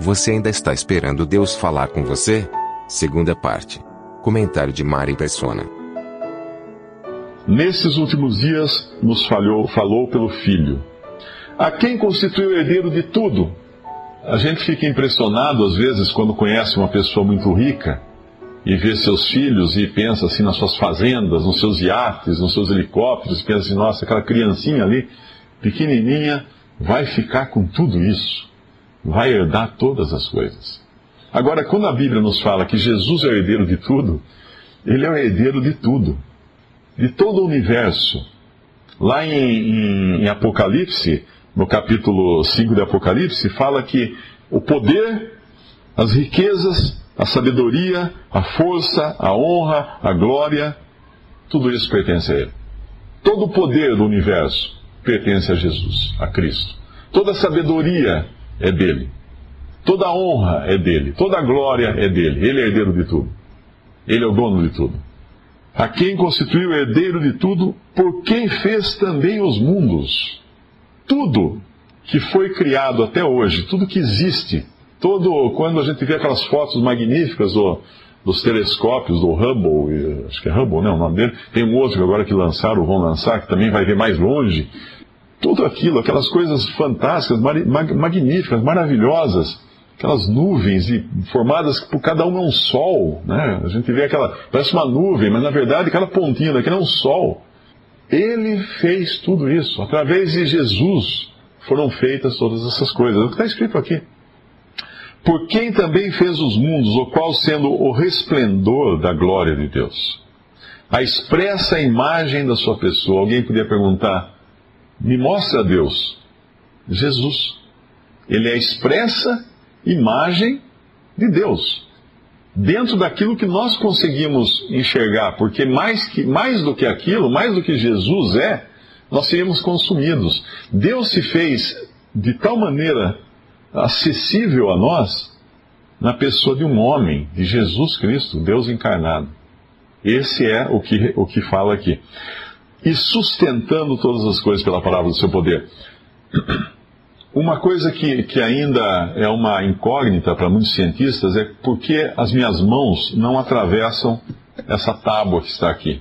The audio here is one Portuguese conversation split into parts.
Você ainda está esperando Deus falar com você? Segunda parte. Comentário de Mari Persona. Nesses últimos dias nos falhou, falou pelo Filho, a quem constituiu herdeiro de tudo. A gente fica impressionado às vezes quando conhece uma pessoa muito rica e vê seus filhos e pensa assim nas suas fazendas, nos seus iates, nos seus helicópteros, e pensa assim, nossa, aquela criancinha ali, pequenininha, vai ficar com tudo isso, vai herdar todas as coisas. Agora, quando a Bíblia nos fala que Jesus é o herdeiro de tudo, ele é o herdeiro de tudo, de todo o universo. Lá em, em, em Apocalipse, no capítulo 5 de Apocalipse, fala que o poder, as riquezas, a sabedoria, a força, a honra, a glória, tudo isso pertence a Ele. Todo o poder do universo pertence a Jesus, a Cristo. Toda a sabedoria é dele. Toda honra é dele. Toda glória é dele. Ele é herdeiro de tudo. Ele é o dono de tudo. A quem constituiu herdeiro de tudo, por quem fez também os mundos. Tudo que foi criado até hoje, tudo que existe, todo quando a gente vê aquelas fotos magníficas do, dos telescópios do Hubble, acho que é Hubble, né, o nome dele, tem um outro agora que lançaram, vão lançar, que também vai ver mais longe. Tudo aquilo, aquelas coisas fantásticas, magníficas, maravilhosas, aquelas nuvens e formadas por cada uma é um sol, né? A gente vê aquela, parece uma nuvem, mas na verdade cada pontinha daquela é um sol. Ele fez tudo isso. Através de Jesus foram feitas todas essas coisas. É o que está escrito aqui. Por quem também fez os mundos, o qual sendo o resplendor da glória de Deus. A expressa imagem da sua pessoa. Alguém podia perguntar: me mostra Deus. Jesus. Ele é a expressa imagem de Deus dentro daquilo que nós conseguimos enxergar, porque mais, que, mais do que aquilo, mais do que Jesus é, nós seríamos consumidos. Deus se fez de tal maneira acessível a nós na pessoa de um homem, de Jesus Cristo, Deus encarnado. Esse é o que, o que fala aqui. E sustentando todas as coisas pela palavra do seu poder. Uma coisa que, que ainda é uma incógnita para muitos cientistas é por que as minhas mãos não atravessam essa tábua que está aqui.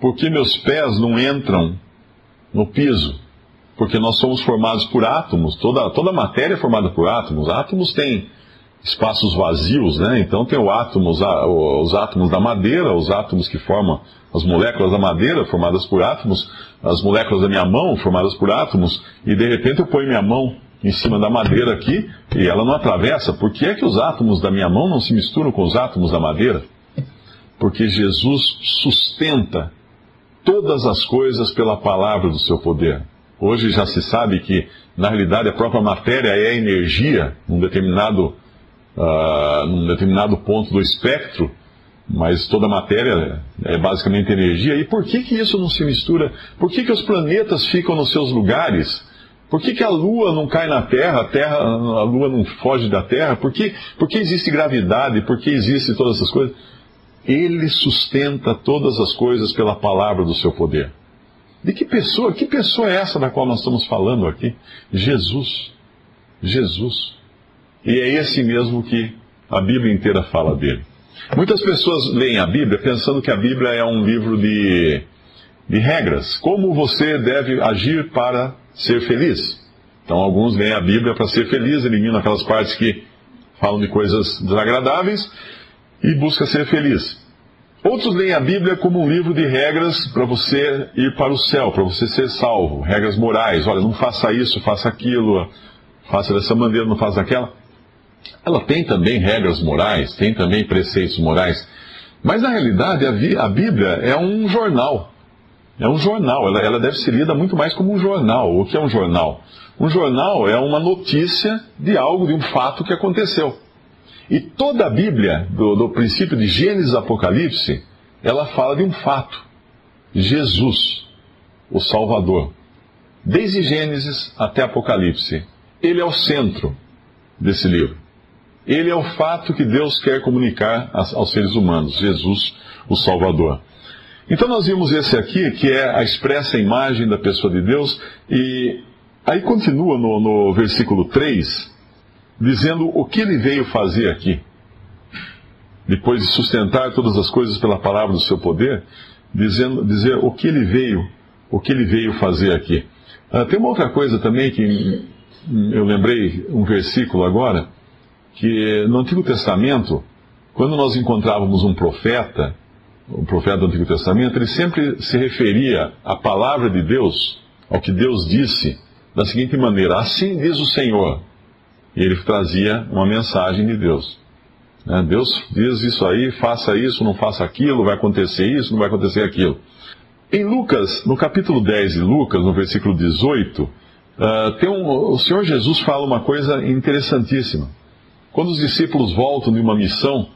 Por que meus pés não entram no piso? Porque nós somos formados por átomos, toda, toda matéria é formada por átomos. Átomos têm espaços vazios, né? Então tem o átomos, os átomos da madeira, os átomos que formam as moléculas da madeira, formadas por átomos, as moléculas da minha mão, formadas por átomos, e de repente eu ponho minha mão em cima da madeira aqui e ela não atravessa. Por que é que os átomos da minha mão não se misturam com os átomos da madeira? Porque Jesus sustenta todas as coisas pela palavra do seu poder. Hoje já se sabe que, na realidade, a própria matéria é energia num determinado, uh, num determinado ponto do espectro mas toda a matéria é basicamente energia. E por que, que isso não se mistura? Por que, que os planetas ficam nos seus lugares? Por que, que a Lua não cai na Terra, a, terra, a Lua não foge da Terra? Por que, por que existe gravidade? Por que existe todas essas coisas? Ele sustenta todas as coisas pela palavra do seu poder. De que pessoa? Que pessoa é essa da qual nós estamos falando aqui? Jesus. Jesus. E é esse mesmo que a Bíblia inteira fala dele. Muitas pessoas leem a Bíblia pensando que a Bíblia é um livro de, de regras. Como você deve agir para ser feliz? Então, alguns leem a Bíblia para ser feliz, eliminam aquelas partes que falam de coisas desagradáveis e busca ser feliz. Outros leem a Bíblia como um livro de regras para você ir para o céu, para você ser salvo. Regras morais. Olha, não faça isso, faça aquilo, faça dessa maneira, não faça daquela. Ela tem também regras morais, tem também preceitos morais, mas na realidade a, Bíblia é um jornal. É um jornal, ela, ela deve ser lida muito mais como um jornal. O que é um jornal? Um jornal é uma notícia de algo, de um fato que aconteceu. E toda a Bíblia, do, do princípio de Gênesis Apocalipse, ela fala de um fato. Jesus, o Salvador. Desde Gênesis até Apocalipse. Ele é o centro desse livro. Ele é o fato que Deus quer comunicar aos seres humanos, Jesus, o Salvador. Então nós vimos esse aqui, que é a expressa imagem da pessoa de Deus, e aí continua no, no versículo 3, dizendo o que ele veio fazer aqui. Depois de sustentar todas as coisas pela palavra do seu poder, dizendo, dizer o que ele veio, o que ele veio fazer aqui. Ah, tem uma outra coisa também que eu lembrei um versículo agora, que no Antigo Testamento, quando nós encontrávamos um profeta, o profeta do Antigo Testamento, ele sempre se referia à palavra de Deus, ao que Deus disse, da seguinte maneira: Assim diz o Senhor. E ele trazia uma mensagem de Deus. Né? Deus diz isso aí, faça isso, não faça aquilo, vai acontecer isso, não vai acontecer aquilo. Em Lucas, no capítulo 10 de Lucas, no versículo 18, uh, tem um, o Senhor Jesus fala uma coisa interessantíssima. Quando os discípulos voltam de uma missão,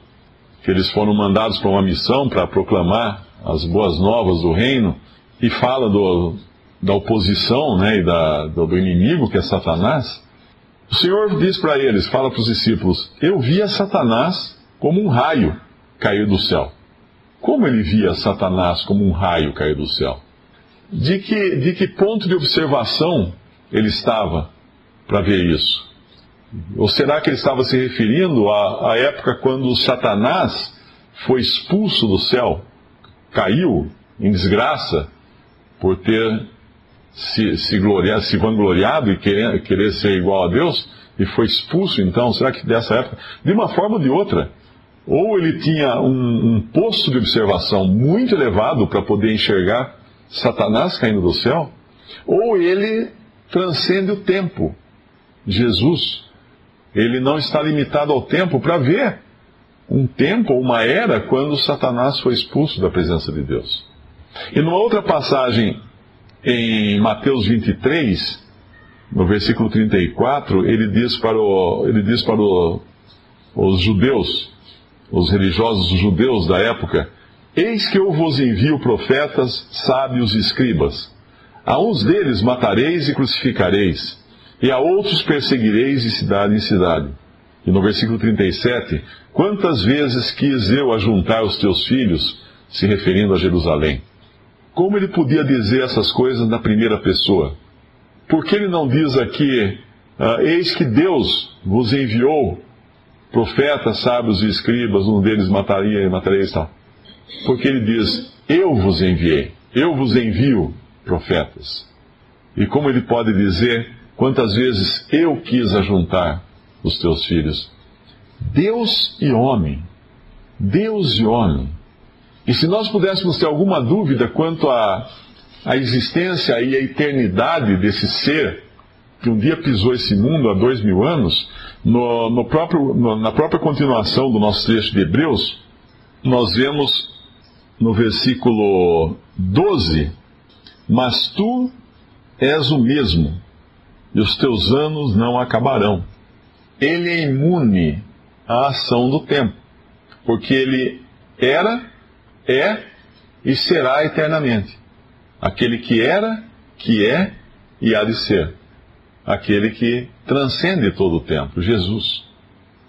que eles foram mandados para uma missão para proclamar as boas novas do reino, e fala do, da oposição né, e da, do, do inimigo, que é Satanás, o Senhor diz para eles, fala para os discípulos: Eu via Satanás como um raio cair do céu. Como ele via Satanás como um raio cair do céu? De que, de que ponto de observação ele estava para ver isso? Ou será que ele estava se referindo à, à época quando Satanás foi expulso do céu, caiu em desgraça por ter se, se, gloriado, se vangloriado e querer, querer ser igual a Deus, e foi expulso então? Será que dessa época? De uma forma ou de outra. Ou ele tinha um, um posto de observação muito elevado para poder enxergar Satanás caindo do céu, ou ele transcende o tempo. Jesus ele não está limitado ao tempo para ver um tempo uma era quando Satanás foi expulso da presença de Deus. E numa outra passagem em Mateus 23, no versículo 34, ele diz para, o, ele diz para o, os judeus, os religiosos judeus da época: Eis que eu vos envio profetas, sábios e escribas. A uns deles matareis e crucificareis e a outros perseguireis de cidade em cidade. E no versículo 37, quantas vezes quis eu ajuntar os teus filhos, se referindo a Jerusalém? Como ele podia dizer essas coisas na primeira pessoa? Por que ele não diz aqui, ah, eis que Deus vos enviou profetas, sábios e escribas, um deles mataria e mataria e tal? Porque ele diz, eu vos enviei, eu vos envio profetas. E como ele pode dizer, Quantas vezes eu quis ajuntar os teus filhos? Deus e homem. Deus e homem. E se nós pudéssemos ter alguma dúvida quanto à, à existência e à eternidade desse ser que um dia pisou esse mundo há dois mil anos, no, no próprio, no, na própria continuação do nosso trecho de Hebreus, nós vemos no versículo 12: Mas tu és o mesmo e os teus anos não acabarão. Ele é imune à ação do tempo, porque ele era, é e será eternamente. Aquele que era, que é e há de ser. Aquele que transcende todo o tempo, Jesus.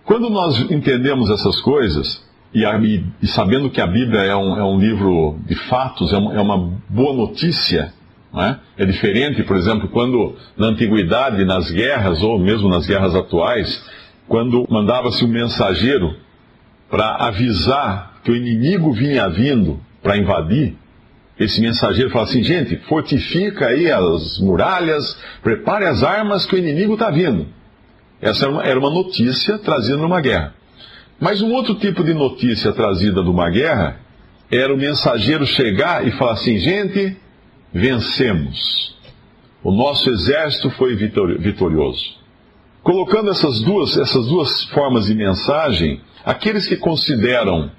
Quando nós entendemos essas coisas, e, a, e sabendo que a Bíblia é um, é um livro de fatos, é, um, é uma boa notícia, é? é? diferente, por exemplo, quando na antiguidade, nas guerras, ou mesmo nas guerras atuais, quando mandava-se um mensageiro para avisar que o inimigo vinha vindo para invadir, esse mensageiro fala assim: gente, fortifica aí as muralhas, prepare as armas que o inimigo está vindo. Essa era uma notícia trazida numa guerra. Mas um outro tipo de notícia trazida de uma guerra era o mensageiro chegar e falar assim: gente, vencemos. O nosso exército foi vitorioso. Colocando essas duas, essas duas formas de mensagem, aqueles que consideram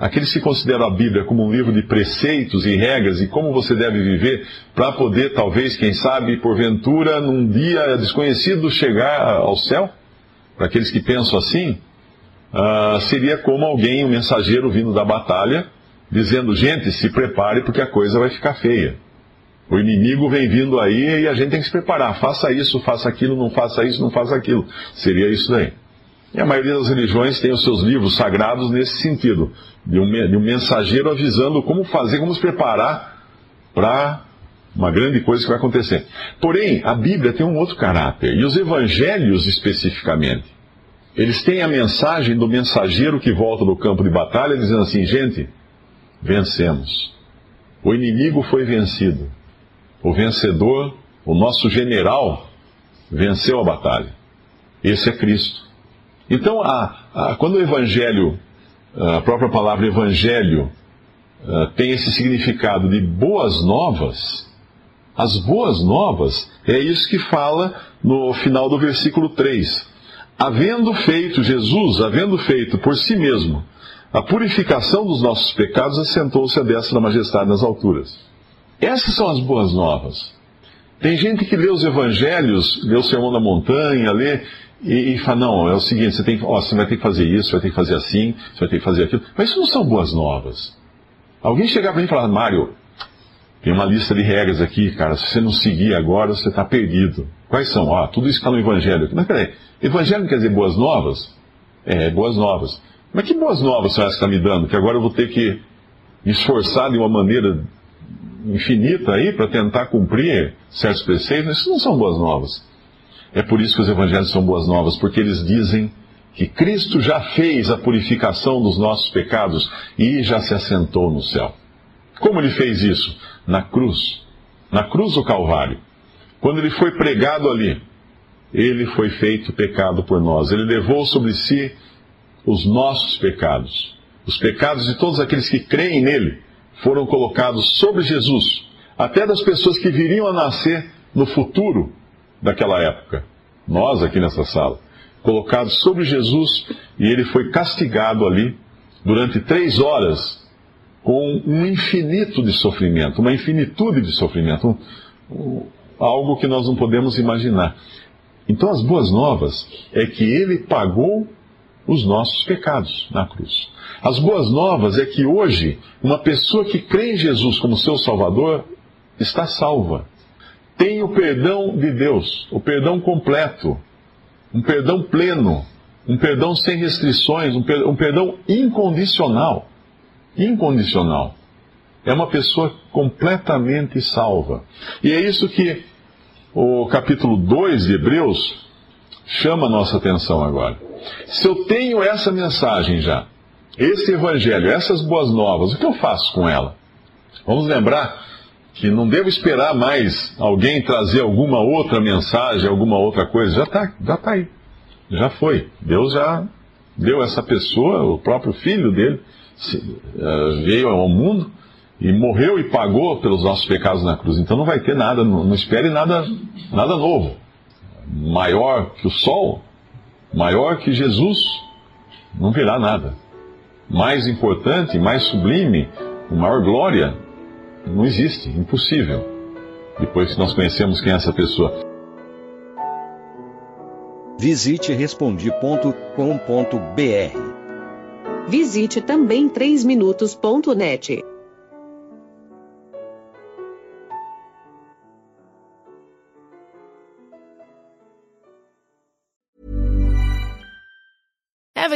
aqueles que consideram a Bíblia como um livro de preceitos e regras e como você deve viver para poder, talvez, quem sabe, porventura, num dia desconhecido chegar ao céu, para aqueles que pensam assim, uh, seria como alguém, um mensageiro vindo da batalha, dizendo: gente, se prepare porque a coisa vai ficar feia. O inimigo vem vindo aí e a gente tem que se preparar. Faça isso, faça aquilo, não faça isso, não faça aquilo. Seria isso daí. E a maioria das religiões tem os seus livros sagrados nesse sentido, de um, de um mensageiro avisando como fazer, como se preparar para uma grande coisa que vai acontecer. Porém, a Bíblia tem um outro caráter, e os evangelhos especificamente. Eles têm a mensagem do mensageiro que volta do campo de batalha dizendo assim: gente, vencemos. O inimigo foi vencido. O vencedor, o nosso general, venceu a batalha. Esse é Cristo. Então, a, a, quando o Evangelho, a própria palavra Evangelho, tem esse significado de boas novas, as boas novas é isso que fala no final do versículo 3. Havendo feito Jesus, havendo feito por si mesmo a purificação dos nossos pecados, assentou-se a destra da majestade nas alturas. Essas são as boas novas. Tem gente que lê os evangelhos, lê o Sermão da Montanha, lê e, e fala, não, é o seguinte, você, tem, ó, você vai ter que fazer isso, vai ter que fazer assim, você vai ter que fazer aquilo. Mas isso não são boas novas. Alguém chegar para mim e falar, Mário, tem uma lista de regras aqui, cara, se você não seguir agora, você está perdido. Quais são? Ó, tudo isso está no Evangelho. Mas peraí, Evangelho quer dizer boas novas? É, boas novas. Mas que boas novas são essas que está me dando? Que agora eu vou ter que me esforçar de uma maneira infinita aí para tentar cumprir certos preceitos? Isso não são boas novas. É por isso que os evangelhos são boas novas, porque eles dizem que Cristo já fez a purificação dos nossos pecados e já se assentou no céu. Como ele fez isso? Na cruz. Na cruz do Calvário. Quando ele foi pregado ali, ele foi feito pecado por nós. Ele levou sobre si os nossos pecados. Os pecados de todos aqueles que creem nele foram colocados sobre Jesus, até das pessoas que viriam a nascer no futuro daquela época, nós aqui nessa sala, colocados sobre Jesus e ele foi castigado ali durante três horas com um infinito de sofrimento, uma infinitude de sofrimento, um, algo que nós não podemos imaginar. Então, as boas novas é que ele pagou os nossos pecados na cruz. As boas novas é que hoje, uma pessoa que crê em Jesus como seu Salvador está salva tem o perdão de Deus, o perdão completo, um perdão pleno, um perdão sem restrições, um, per perdão incondicional. Incondicional. É uma pessoa completamente salva. E é isso que o capítulo 2 de Hebreus chama a nossa atenção agora. Se eu tenho essa mensagem já, esse evangelho, essas boas novas, o que eu faço com ela? Vamos lembrar que não devo esperar mais alguém trazer alguma outra mensagem, alguma outra coisa. Já está já tá aí. Já foi. Deus já deu essa pessoa, o próprio filho dele, eh, veio ao mundo e morreu e pagou pelos nossos pecados na cruz. Então não vai ter nada, não espere nada, nada novo. Maior que o sol, maior que Jesus, não virá nada. Mais importante, mais sublime, com maior glória, não existe, impossível. Depois que nós conhecemos quem é essa pessoa. Visite respondi.com.br. Visite também 3minutos.net.